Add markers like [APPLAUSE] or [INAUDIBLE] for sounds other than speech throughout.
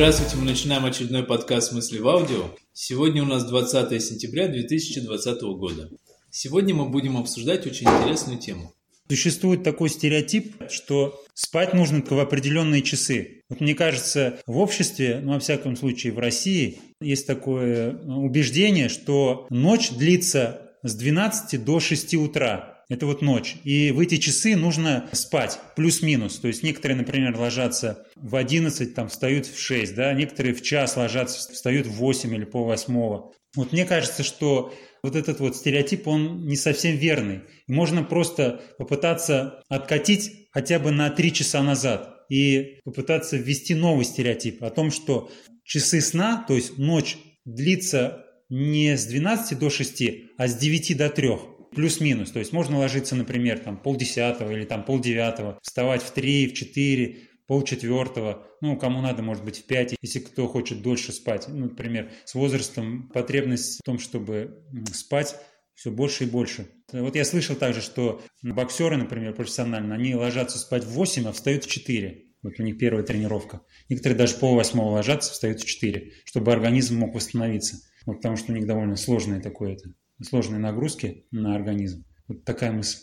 Здравствуйте, мы начинаем очередной подкаст «Мысли в аудио». Сегодня у нас 20 сентября 2020 года. Сегодня мы будем обсуждать очень интересную тему. Существует такой стереотип, что спать нужно в определенные часы. Вот мне кажется, в обществе, ну, во всяком случае, в России, есть такое убеждение, что ночь длится с 12 до 6 утра. Это вот ночь. И в эти часы нужно спать, плюс-минус. То есть некоторые, например, ложатся в 11, там, встают в 6, да, некоторые в час ложатся, встают в 8 или пол восьмого. Вот мне кажется, что вот этот вот стереотип, он не совсем верный. Можно просто попытаться откатить хотя бы на 3 часа назад и попытаться ввести новый стереотип о том, что часы сна, то есть ночь длится не с 12 до 6, а с 9 до 3 плюс-минус. То есть можно ложиться, например, там полдесятого или там полдевятого, вставать в три, в четыре, полчетвертого, ну, кому надо, может быть, в пять, если кто хочет дольше спать. Ну, например, с возрастом потребность в том, чтобы спать все больше и больше. Вот я слышал также, что боксеры, например, профессионально, они ложатся спать в 8, а встают в 4. Вот у них первая тренировка. Некоторые даже пол восьмого ложатся, встают в 4, чтобы организм мог восстановиться. Вот потому что у них довольно сложное такое это сложные нагрузки на организм. Вот такая мысль.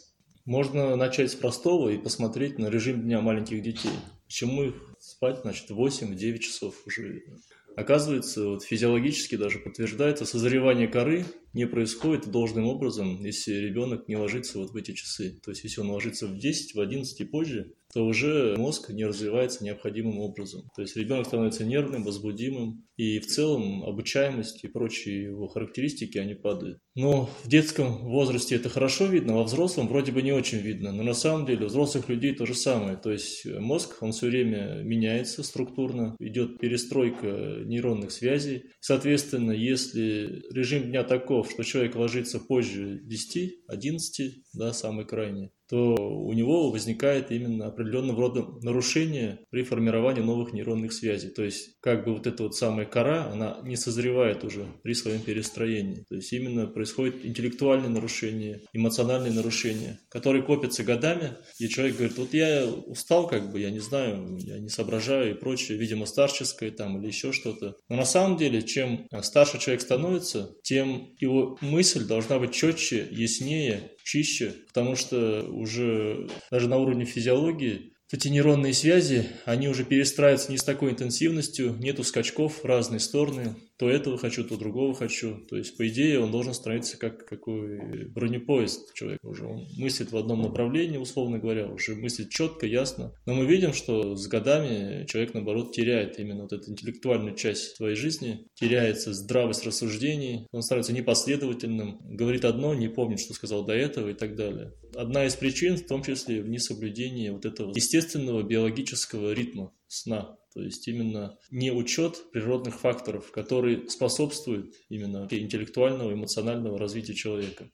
Можно начать с простого и посмотреть на режим дня маленьких детей. Почему их спать, значит, 8-9 часов уже. Оказывается, вот физиологически даже подтверждается, созревание коры не происходит должным образом, если ребенок не ложится вот в эти часы. То есть, если он ложится в 10, в 11 и позже, то уже мозг не развивается необходимым образом. То есть ребенок становится нервным, возбудимым, и в целом обучаемость и прочие его характеристики, они падают. Но в детском возрасте это хорошо видно, во взрослом вроде бы не очень видно. Но на самом деле у взрослых людей то же самое. То есть мозг, он все время меняется структурно, идет перестройка нейронных связей. Соответственно, если режим дня таков, что человек ложится позже 10, 11, да, самый крайний, то у него возникает именно определенного рода нарушение при формировании новых нейронных связей. То есть как бы вот эта вот самая кора, она не созревает уже при своем перестроении. То есть именно происходит интеллектуальное нарушение, эмоциональное нарушение, которые копятся годами, и человек говорит, вот я устал как бы, я не знаю, я не соображаю и прочее, видимо, старческое там или еще что-то. Но на самом деле, чем старше человек становится, тем его мысль должна быть четче, яснее, чище, потому что уже даже на уровне физиологии эти нейронные связи, они уже перестраиваются не с такой интенсивностью, нету скачков в разные стороны, то этого хочу, то другого хочу. То есть, по идее, он должен становиться как какой бронепоезд человек уже. Он мыслит в одном направлении, условно говоря, уже мыслит четко, ясно. Но мы видим, что с годами человек, наоборот, теряет именно вот эту интеллектуальную часть своей жизни, теряется здравость рассуждений, он становится непоследовательным, говорит одно, не помнит, что сказал до этого и так далее. Одна из причин, в том числе в несоблюдении вот этого естественного биологического ритма сна. То есть именно не учет природных факторов, которые способствуют именно интеллектуального, эмоционального развития человека.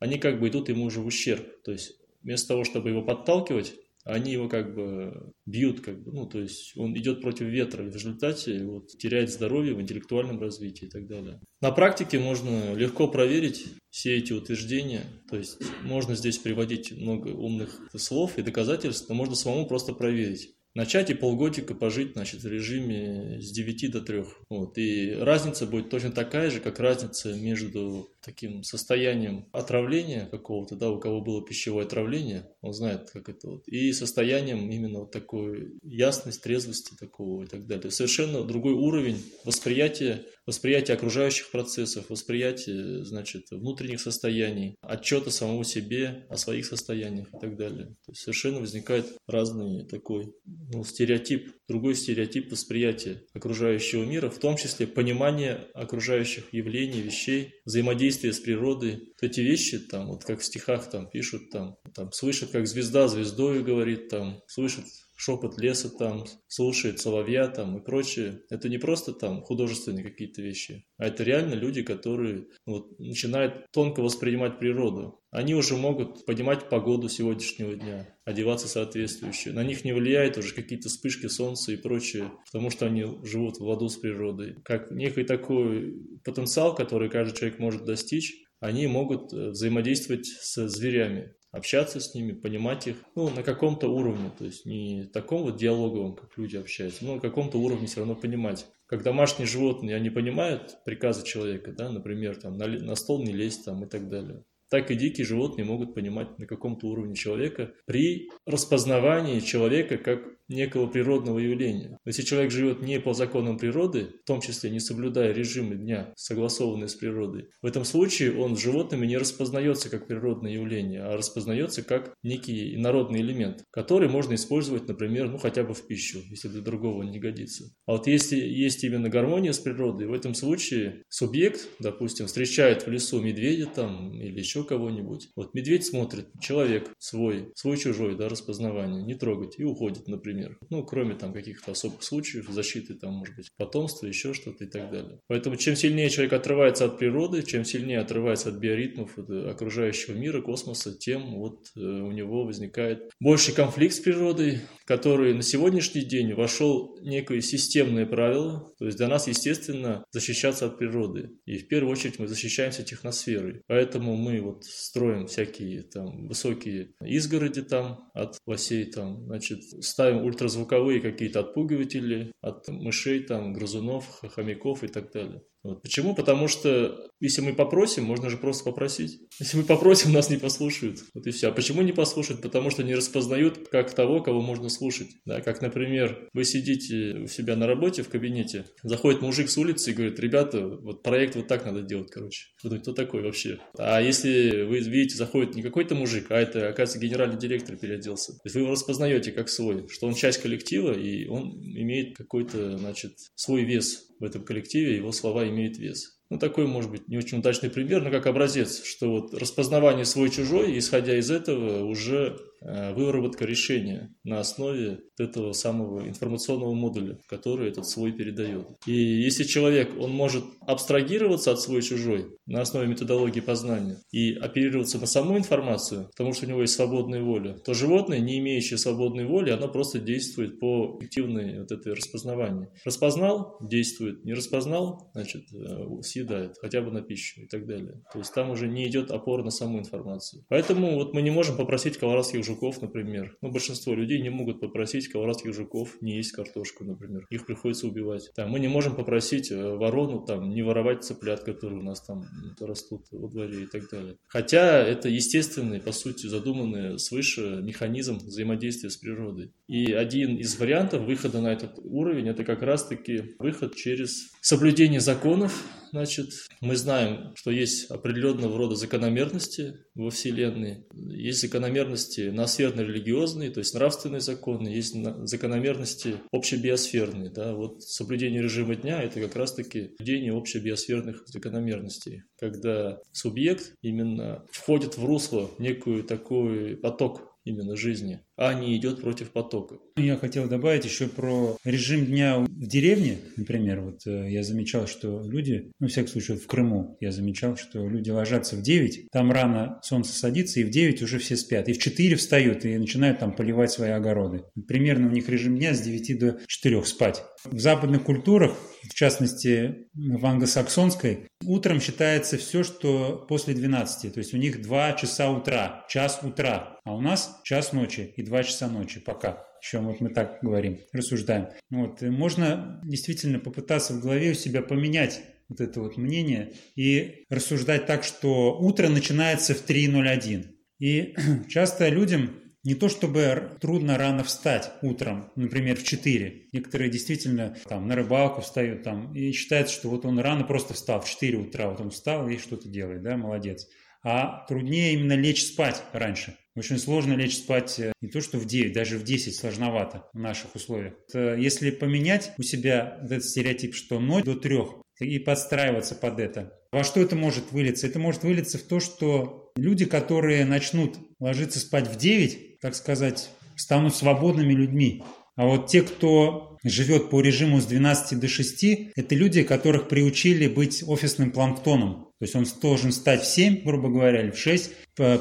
Они как бы идут ему уже в ущерб. То есть вместо того, чтобы его подталкивать, они его как бы бьют, как бы, ну, то есть он идет против ветра, в результате вот, теряет здоровье в интеллектуальном развитии и так далее. На практике можно легко проверить все эти утверждения, то есть можно здесь приводить много умных слов и доказательств, но можно самому просто проверить начать и полгодика пожить значит, в режиме с 9 до 3. Вот. И разница будет точно такая же, как разница между таким состоянием отравления какого-то, да, у кого было пищевое отравление, он знает, как это вот, и состоянием именно вот такой ясности, трезвости такого и так далее. Совершенно другой уровень восприятия, восприятия окружающих процессов, восприятия, значит, внутренних состояний, отчета самому себе о своих состояниях и так далее. То есть совершенно возникает разный такой ну, стереотип, другой стереотип восприятия окружающего мира, в том числе понимание окружающих явлений, вещей, взаимодействие с природой. Вот эти вещи, там, вот как в стихах там пишут, там, там слышат, как звезда звездою говорит, там, слышат шепот леса там, слушает соловья там и прочее. Это не просто там художественные какие-то вещи, а это реально люди, которые вот, начинают тонко воспринимать природу. Они уже могут понимать погоду сегодняшнего дня, одеваться соответствующе. На них не влияют уже какие-то вспышки солнца и прочее, потому что они живут в ладу с природой. Как некий такой потенциал, который каждый человек может достичь, они могут э, взаимодействовать с зверями. Общаться с ними, понимать их, ну, на каком-то уровне, то есть не таком вот диалоговом, как люди общаются, но на каком-то уровне все равно понимать. Как домашние животные, они понимают приказы человека, да, например, там, на, на стол не лезть там и так далее так и дикие животные могут понимать на каком-то уровне человека при распознавании человека как некого природного явления. Если человек живет не по законам природы, в том числе не соблюдая режимы дня, согласованные с природой, в этом случае он с животными не распознается как природное явление, а распознается как некий инородный элемент, который можно использовать, например, ну хотя бы в пищу, если для другого не годится. А вот если есть именно гармония с природой, в этом случае субъект, допустим, встречает в лесу медведя там или еще кого-нибудь. Вот медведь смотрит, человек свой, свой-чужой, да, распознавание, не трогать и уходит, например. Ну, кроме там каких-то особых случаев, защиты там, может быть, потомства, еще что-то и так далее. Поэтому чем сильнее человек отрывается от природы, чем сильнее отрывается от биоритмов от окружающего мира, космоса, тем вот э, у него возникает больший конфликт с природой, который на сегодняшний день вошел некое системное правило. То есть для нас, естественно, защищаться от природы. И в первую очередь мы защищаемся техносферой. Поэтому мы вот строим всякие там высокие изгороди там от лосей там, значит, ставим ультразвуковые какие-то отпугиватели от мышей, там, грызунов, хомяков и так далее. Вот. Почему? Потому что если мы попросим, можно же просто попросить. [LAUGHS] Если мы попросим, нас не послушают. Вот и все. А почему не послушают? Потому что не распознают как того, кого можно слушать. Да, как, например, вы сидите у себя на работе в кабинете, заходит мужик с улицы и говорит, ребята, вот проект вот так надо делать, короче. Вы думаете, кто такой вообще? А если вы видите, заходит не какой-то мужик, а это, оказывается, генеральный директор переоделся. То есть вы его распознаете как свой, что он часть коллектива, и он имеет какой-то, значит, свой вес в этом коллективе, его слова имеют вес. Ну, такой, может быть, не очень удачный пример, но как образец, что вот распознавание свой-чужой, исходя из этого, уже Э, выработка решения на основе этого самого информационного модуля, который этот свой передает. И если человек, он может абстрагироваться от свой-чужой на основе методологии познания и оперироваться на саму информацию, потому что у него есть свободная воля, то животное, не имеющее свободной воли, оно просто действует по эффективной вот этой распознаванию. Распознал – действует, не распознал – значит, э, съедает, хотя бы на пищу и так далее. То есть там уже не идет опора на саму информацию. Поэтому вот мы не можем попросить колорадских жуков например. Ну, большинство людей не могут попросить колорадских жуков не есть картошку, например. Их приходится убивать. Там, мы не можем попросить э, ворону там, не воровать цыплят, которые у нас там растут во дворе и так далее. Хотя это естественный, по сути, задуманный свыше механизм взаимодействия с природой. И один из вариантов выхода на этот уровень – это как раз-таки выход через соблюдение законов, Значит, мы знаем, что есть определенного рода закономерности во Вселенной. Есть закономерности ноосферно-религиозные, то есть нравственные законы, есть закономерности общебиосферные. Да? Вот соблюдение режима дня – это как раз-таки соблюдение общебиосферных закономерностей, когда субъект именно входит в русло, некую такой поток именно жизни, а не идет против потока. Я хотел добавить еще про режим дня в деревне, например. Вот э, я замечал, что люди, ну, в всяком в Крыму я замечал, что люди ложатся в 9, там рано солнце садится, и в 9 уже все спят. И в 4 встают и начинают там поливать свои огороды. Примерно у них режим дня с 9 до 4 спать. В западных культурах, в частности в англосаксонской, утром считается все, что после 12. То есть у них 2 часа утра, час утра. А у нас час ночи и 2 часа ночи пока. Еще вот мы так говорим, рассуждаем. Вот. И можно действительно попытаться в голове у себя поменять вот это вот мнение и рассуждать так, что утро начинается в 3.01. И [CLEARS THROAT] часто людям не то чтобы трудно рано встать утром, например, в 4. Некоторые действительно там на рыбалку встают там и считается, что вот он рано просто встал в 4 утра, вот он встал и что-то делает, да, молодец. А труднее именно лечь спать раньше. Очень сложно лечь спать э, не то что в 9, даже в 10 сложновато в наших условиях. Если поменять у себя этот стереотип, что ночь до 3, и подстраиваться под это, во что это может вылиться? Это может вылиться в то, что люди, которые начнут ложиться спать в 9, так сказать, станут свободными людьми. А вот те, кто живет по режиму с 12 до 6, это люди, которых приучили быть офисным планктоном. То есть он должен встать в 7, грубо говоря, или в 6,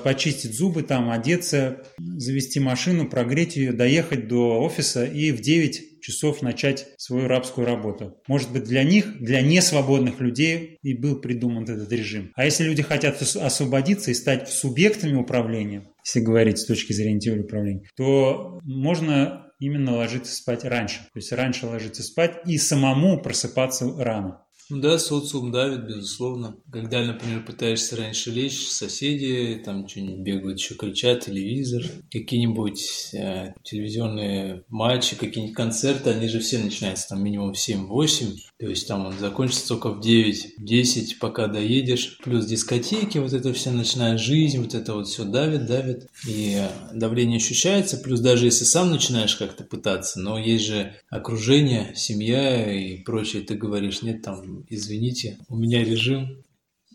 почистить зубы, там одеться, завести машину, прогреть ее, доехать до офиса и в 9 часов начать свою рабскую работу. Может быть, для них, для несвободных людей и был придуман этот режим. А если люди хотят освободиться и стать субъектами управления, если говорить с точки зрения теории управления, то можно именно ложиться спать раньше. То есть раньше ложиться спать и самому просыпаться рано. Да, социум давит, безусловно. Когда, например, пытаешься раньше лечь, соседи там что-нибудь бегают, еще кричат, телевизор, какие-нибудь э, телевизионные матчи, какие-нибудь концерты, они же все начинаются там минимум в 7-8, то есть там он закончится только в 9-10, пока доедешь. Плюс дискотеки, вот это вся ночная жизнь, вот это вот все давит, давит. И давление ощущается, плюс даже если сам начинаешь как-то пытаться, но есть же окружение, семья и прочее, ты говоришь, нет, там, извините, у меня режим,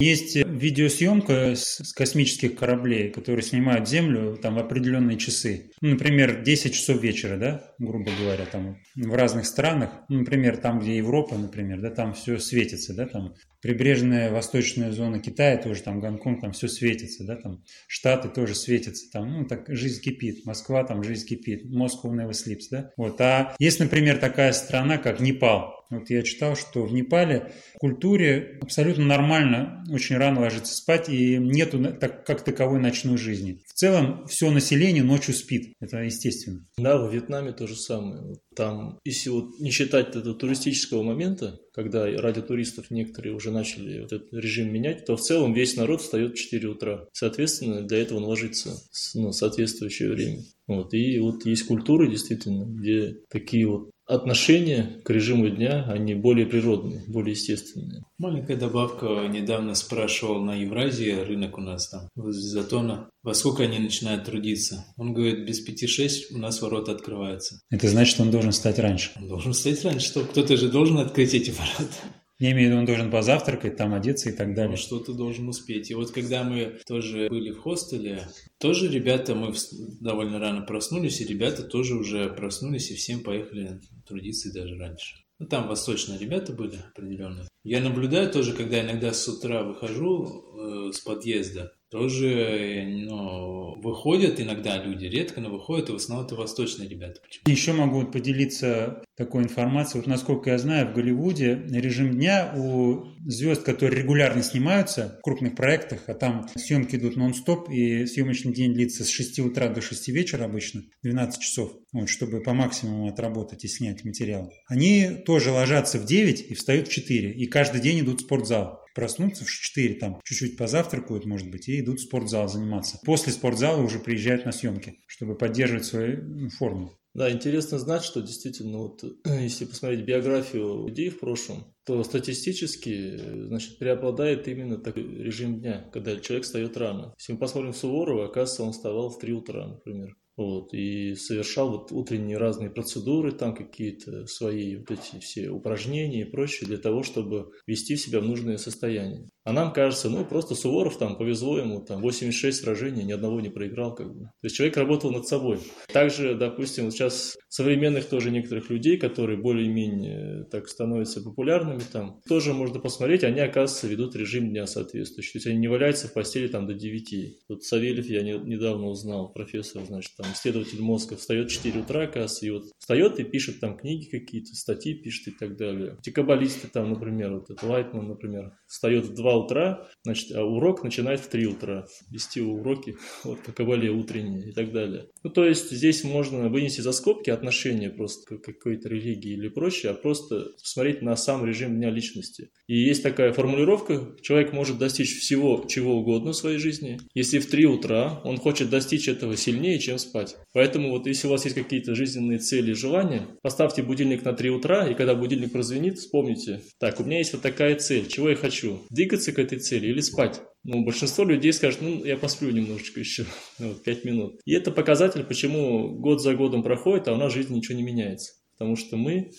есть видеосъемка с космических кораблей, которые снимают Землю там в определенные часы. Ну, например, 10 часов вечера, да, грубо говоря, там в разных странах. Ну, например, там, где Европа, например, да, там все светится, да, там. Прибрежная восточная зона Китая тоже, там Гонконг, там все светится, да, там. Штаты тоже светятся, там, ну, так жизнь кипит, Москва, там жизнь кипит, Москва never sleeps, да. Вот, а есть, например, такая страна, как Непал, вот я читал, что в Непале в культуре абсолютно нормально очень рано ложиться спать и нету так, как таковой ночной жизни. В целом все население ночью спит. Это естественно. Да, в Вьетнаме то же самое. Там, если вот не считать этого туристического момента, когда ради туристов некоторые уже начали вот этот режим менять, то в целом весь народ встает в 4 утра. Соответственно, для этого он ложится на соответствующее время. Вот. И вот есть культуры, действительно, где такие вот отношения к режиму дня, они более природные, более естественные. Маленькая добавка. Недавно спрашивал на Евразии, рынок у нас там, возле Затона, во сколько они начинают трудиться. Он говорит, без пяти-шесть у нас ворота открываются. Это значит, что он должен стать раньше. Он должен стать раньше, что кто-то же должен открыть эти ворота. Я имею в виду, он должен позавтракать, там одеться и так далее. Ну, что-то должен успеть. И вот когда мы тоже были в хостеле, тоже ребята, мы довольно рано проснулись, и ребята тоже уже проснулись и всем поехали трудиться и даже раньше. Ну, там восточные ребята были определенные. Я наблюдаю тоже, когда иногда с утра выхожу э, с подъезда, тоже ну, выходят иногда люди, редко, но выходят, и в основном это восточные ребята. Почему? Еще могу поделиться такой информацией. Вот насколько я знаю, в Голливуде режим дня у звезд, которые регулярно снимаются в крупных проектах, а там съемки идут нон-стоп, и съемочный день длится с 6 утра до 6 вечера обычно, 12 часов, вот, чтобы по максимуму отработать и снять материал. Они тоже ложатся в 9 и встают в 4, и каждый день идут в спортзал проснутся в 4, там чуть-чуть позавтракают, может быть, и идут в спортзал заниматься. После спортзала уже приезжают на съемки, чтобы поддерживать свою ну, форму. Да, интересно знать, что действительно, вот, [CLEARS THROAT] если посмотреть биографию людей в прошлом, то статистически, значит, преобладает именно такой режим дня, когда человек встает рано. Если мы посмотрим Суворова, оказывается, он вставал в 3 утра, например. Вот, и совершал вот утренние разные процедуры, там какие-то свои вот эти все упражнения и прочее, для того, чтобы вести себя в нужное состояние. А нам кажется, ну, просто Суворов там повезло ему, там 86 сражений, ни одного не проиграл, как бы. То есть человек работал над собой. Также, допустим, вот сейчас современных тоже некоторых людей, которые более-менее так становятся популярными там, тоже можно посмотреть, они, оказывается, ведут режим дня соответствующий. То есть они не валяются в постели там до 9. Вот Савельев я не, недавно узнал, профессор, значит, там, исследователь мозга, встает в 4 утра, оказывается, и вот встает и пишет там книги какие-то, статьи пишет и так далее. Те каббалисты там, например, вот этот Лайтман, например, встает в 2 утра, значит, а урок начинает в 3 утра. Вести уроки [LAUGHS] вот, по кабале утренние и так далее. Ну, то есть здесь можно вынести за скобки отношения просто к какой-то религии или прочее, а просто посмотреть на сам режим дня личности. И есть такая формулировка, человек может достичь всего, чего угодно в своей жизни, если в 3 утра он хочет достичь этого сильнее, чем спать. Поэтому вот если у вас есть какие-то жизненные цели и желания, поставьте будильник на 3 утра, и когда будильник прозвенит, вспомните, так, у меня есть вот такая цель, чего я хочу? Двигаться к этой цели или спать? Ну, большинство людей скажет, ну, я посплю немножечко еще, [LAUGHS] вот, 5 минут. И это показатель, почему год за годом проходит, а у нас в жизни ничего не меняется. Потому что мы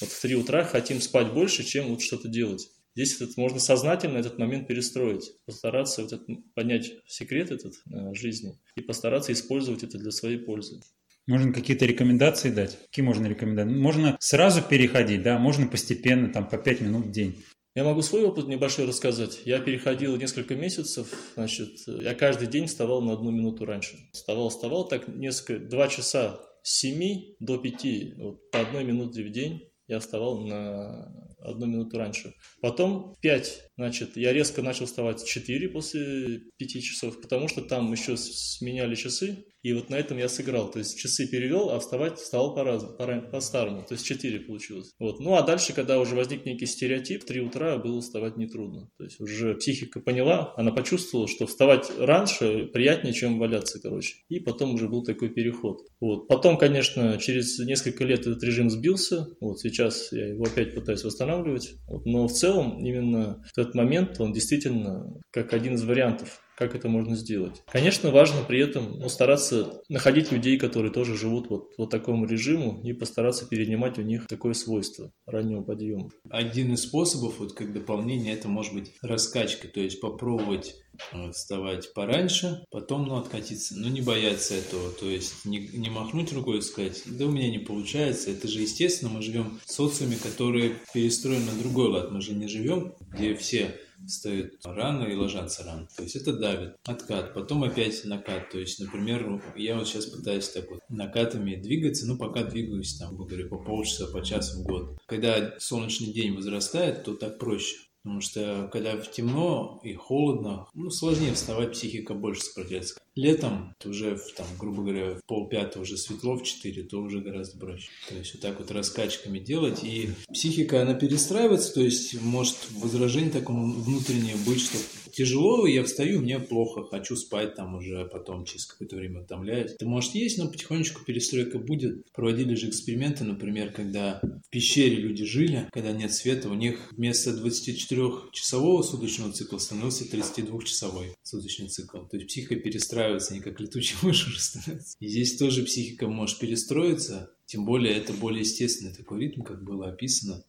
вот в 3 утра хотим спать больше, чем вот что-то делать. Здесь этот, можно сознательно этот момент перестроить, постараться вот этот, понять секрет этот э, жизни и постараться использовать это для своей пользы. Можно какие-то рекомендации дать? Какие можно рекомендации? Можно сразу переходить, да, можно постепенно, там, по 5 минут в день. Я могу свой опыт небольшой рассказать. Я переходил несколько месяцев, значит, я каждый день вставал на одну минуту раньше. Вставал, вставал так несколько, два часа с 7 до 5, вот, по одной минуте в день я вставал на одну минуту раньше. Потом 5, значит, я резко начал вставать в 4 после 5 часов, потому что там еще сменяли часы, и вот на этом я сыграл. То есть часы перевел, а вставать встал по-разному, по-старому. То есть 4 получилось. Вот. Ну а дальше, когда уже возник некий стереотип, в 3 утра было вставать нетрудно. То есть уже психика поняла, она почувствовала, что вставать раньше приятнее, чем валяться, короче. И потом уже был такой переход. Вот. Потом, конечно, через несколько лет этот режим сбился. Вот сейчас я его опять пытаюсь восстанавливать. Вот. Но в целом именно в этот момент он действительно как один из вариантов как это можно сделать. Конечно, важно при этом ну, стараться находить людей, которые тоже живут вот, вот такому режиму, и постараться перенимать у них такое свойство раннего подъема. Один из способов, вот как дополнение, это может быть раскачка, то есть попробовать э, вставать пораньше, потом ну, откатиться, но не бояться этого, то есть не, не махнуть рукой и сказать, да у меня не получается, это же естественно, мы живем в социуме, который перестроен на другой лад, мы же не живем, где все встают рано и ложатся рано. То есть это давит. Откат, потом опять накат. То есть, например, я вот сейчас пытаюсь так вот накатами двигаться, ну пока двигаюсь там, говорю, по полчаса, по часу в год. Когда солнечный день возрастает, то так проще. Потому что когда темно и холодно, ну, сложнее вставать, психика больше сопротивляется. Летом, уже, там, грубо говоря, в полпятого уже светло, в четыре, то уже гораздо проще. То есть вот так вот раскачками делать. И психика, она перестраивается, то есть может возражение такому внутреннее быть, что тяжело, я встаю, мне плохо, хочу спать там уже, потом через какое-то время утомляюсь. Это может есть, но потихонечку перестройка будет. Проводили же эксперименты, например, когда в пещере люди жили, когда нет света, у них вместо 24-часового суточного цикла становился 32-часовой суточный цикл. То есть психика перестраивается, не как летучий мышь уже становится. И здесь тоже психика может перестроиться, тем более это более естественный такой ритм, как было описано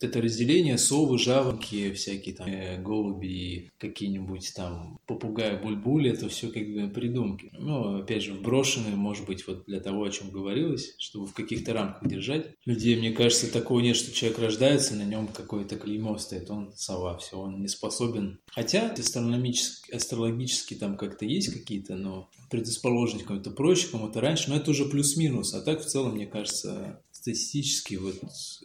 это разделение совы, жаворонки, всякие там э, голуби, какие-нибудь там попугаи, бульбули, это все как бы придумки. Ну, опять же, вброшенные, может быть, вот для того, о чем говорилось, чтобы в каких-то рамках держать. Людей, мне кажется, такого нет, что человек рождается, на нем какое-то клеймо стоит, он сова, все, он не способен. Хотя астрономически, астрологически там как-то есть какие-то, но предрасположенность кому-то проще, кому-то раньше, но это уже плюс-минус. А так в целом, мне кажется, статистически вот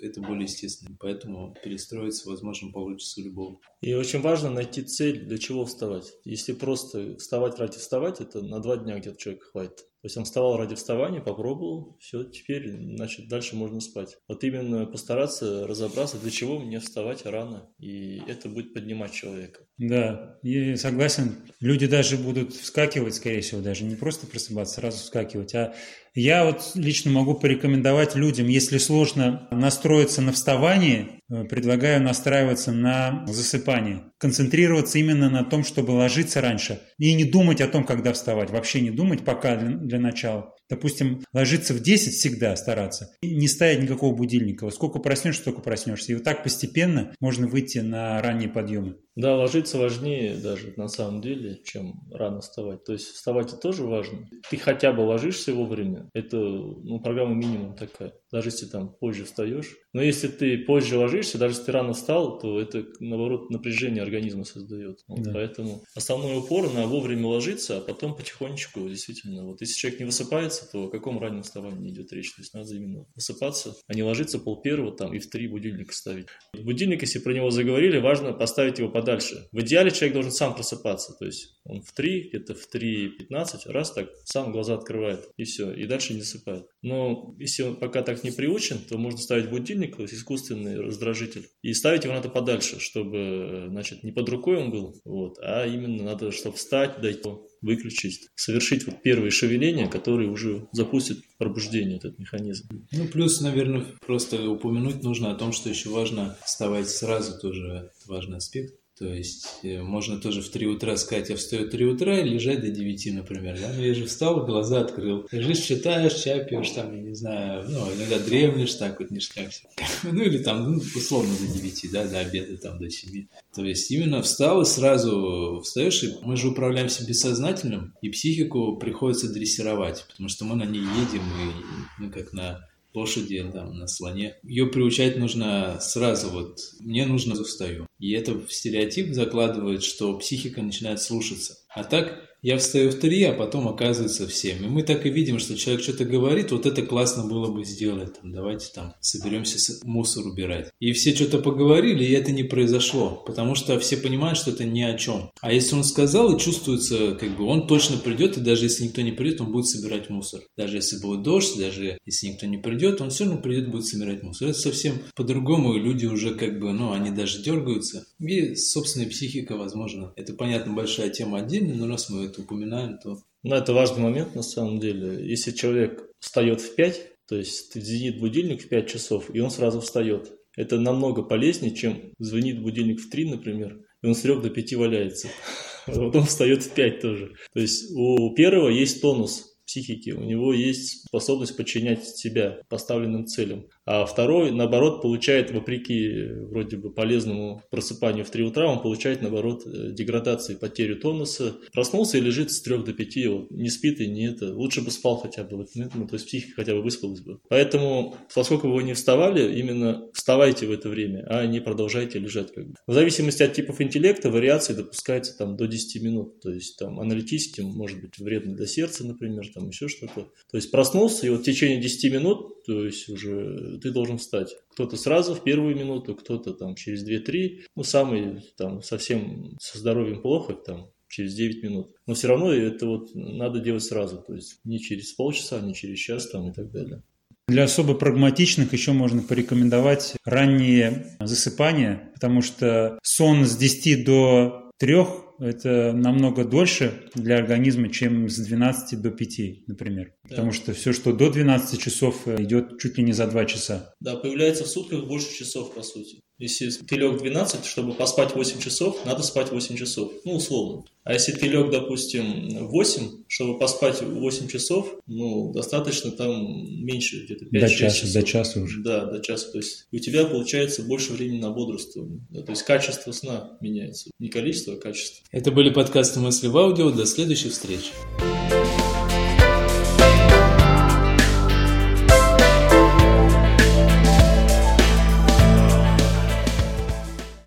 это более естественно. Поэтому перестроиться, возможно, получится у любого. И очень важно найти цель, для чего вставать. Если просто вставать ради вставать, это на два дня где-то человека хватит. То есть он вставал ради вставания, попробовал, все, теперь, значит, дальше можно спать. Вот именно постараться разобраться, для чего мне вставать рано, и это будет поднимать человека. Да, я согласен. Люди даже будут вскакивать, скорее всего, даже не просто просыпаться, сразу вскакивать, а я вот лично могу порекомендовать людям, если сложно настроиться на вставание, э, предлагаю настраиваться на засыпание. Концентрироваться именно на том, чтобы ложиться раньше. И не думать о том, когда вставать. Вообще не думать пока для, для начала. Допустим, ложиться в 10 всегда стараться. И не ставить никакого будильника. Вот сколько проснешься, столько проснешься. И вот так постепенно можно выйти на ранние подъемы. Да, ложиться важнее даже на самом деле, чем рано вставать. То есть вставать это тоже важно. Ты хотя бы ложишься вовремя. Это ну, программа минимум такая. Даже если там позже встаешь. Но если ты позже ложишься, даже если ты рано встал, то это наоборот напряжение организма создает. Вот, да. Поэтому основной упор на вовремя ложиться, а потом потихонечку действительно. Вот если человек не высыпается, то о каком раннем вставании идет речь? То есть надо именно высыпаться, а не ложиться пол первого там и в три будильника ставить. Будильник, если про него заговорили, важно поставить его под дальше. В идеале человек должен сам просыпаться, то есть он в 3, где-то в 3.15, раз так, сам глаза открывает, и все, и дальше не засыпает. Но если он пока так не приучен, то можно ставить будильник, то есть искусственный раздражитель, и ставить его надо подальше, чтобы, значит, не под рукой он был, вот, а именно надо, чтобы встать, дойти, выключить, совершить вот первые шевеления, которые уже запустят пробуждение, этот механизм. Ну, плюс, наверное, просто упомянуть нужно о том, что еще важно вставать сразу, тоже важный аспект. То есть э, можно тоже в 3 утра сказать, я встаю в 3 утра и лежать до 9, например. Да? Но я же встал, глаза открыл. Лежишь, читаешь, чай пьешь, там, я не знаю, ну, иногда дремлешь, так вот ништяк все. [LAUGHS] Ну, или там, ну, условно, до 9, да, до обеда, там, до 7. То есть именно встал и сразу встаешь, и мы же управляемся бессознательным, и психику приходится дрессировать, потому что мы на ней едем, и, ну, как на лошади, там, на слоне. Ее приучать нужно сразу, вот, мне нужно устаю. И это стереотип закладывает, что психика начинает слушаться. А так, я встаю в три, а потом оказывается в семь. И мы так и видим, что человек что-то говорит, вот это классно было бы сделать, там, давайте там соберемся мусор убирать. И все что-то поговорили, и это не произошло, потому что все понимают, что это ни о чем. А если он сказал и чувствуется, как бы он точно придет, и даже если никто не придет, он будет собирать мусор. Даже если будет дождь, даже если никто не придет, он все равно придет, будет собирать мусор. Это совсем по-другому, и люди уже как бы, ну, они даже дергаются. И собственная психика, возможно. Это, понятно, большая тема отдельно, но раз мы это упоминаем, то... Ну, это важный момент на самом деле. Если человек встает в 5, то есть звенит будильник в 5 часов, и он сразу встает. Это намного полезнее, чем звонит будильник в 3, например, и он с 3 до 5 валяется. [LAUGHS] Потом встает в 5 тоже. То есть у первого есть тонус психики, у него есть способность подчинять себя поставленным целям. А второй, наоборот, получает, вопреки вроде бы полезному просыпанию в 3 утра, он получает, наоборот, э, деградацию, потерю тонуса. Проснулся и лежит с 3 до 5, вот, не спит и не это. Лучше бы спал хотя бы, вот, ну, то есть психика хотя бы выспалась бы. Поэтому, поскольку вы не вставали, именно вставайте в это время, а не продолжайте лежать. Как бы. В зависимости от типов интеллекта вариации допускается там до 10 минут. То есть там аналитическим может быть вредно для сердца, например, там еще что-то. То есть проснулся, и вот в течение 10 минут, то есть уже ты должен встать. Кто-то сразу в первую минуту, кто-то там через 2-3, ну, самый там совсем со здоровьем плохо, там через 9 минут. Но все равно это вот надо делать сразу, то есть не через полчаса, не через час там и так далее. Для особо прагматичных еще можно порекомендовать раннее засыпание, потому что сон с 10 до 3 это намного дольше для организма, чем с 12 до 5, например. Да. Потому что все, что до 12 часов, э, идет чуть ли не за 2 часа. Да, появляется в сутках больше часов, по сути. Если ты лег 12, чтобы поспать 8 часов, надо спать 8 часов. Ну, условно. А если ты лег, допустим, 8, чтобы поспать 8 часов, ну, достаточно там меньше, где-то 5 до часа, часов. До часа уже. Да, до часа. То есть у тебя получается больше времени на бодрствование. Да, то есть качество сна меняется. Не количество, а качество. Это были подкасты «Мысли в аудио». До следующих встреч.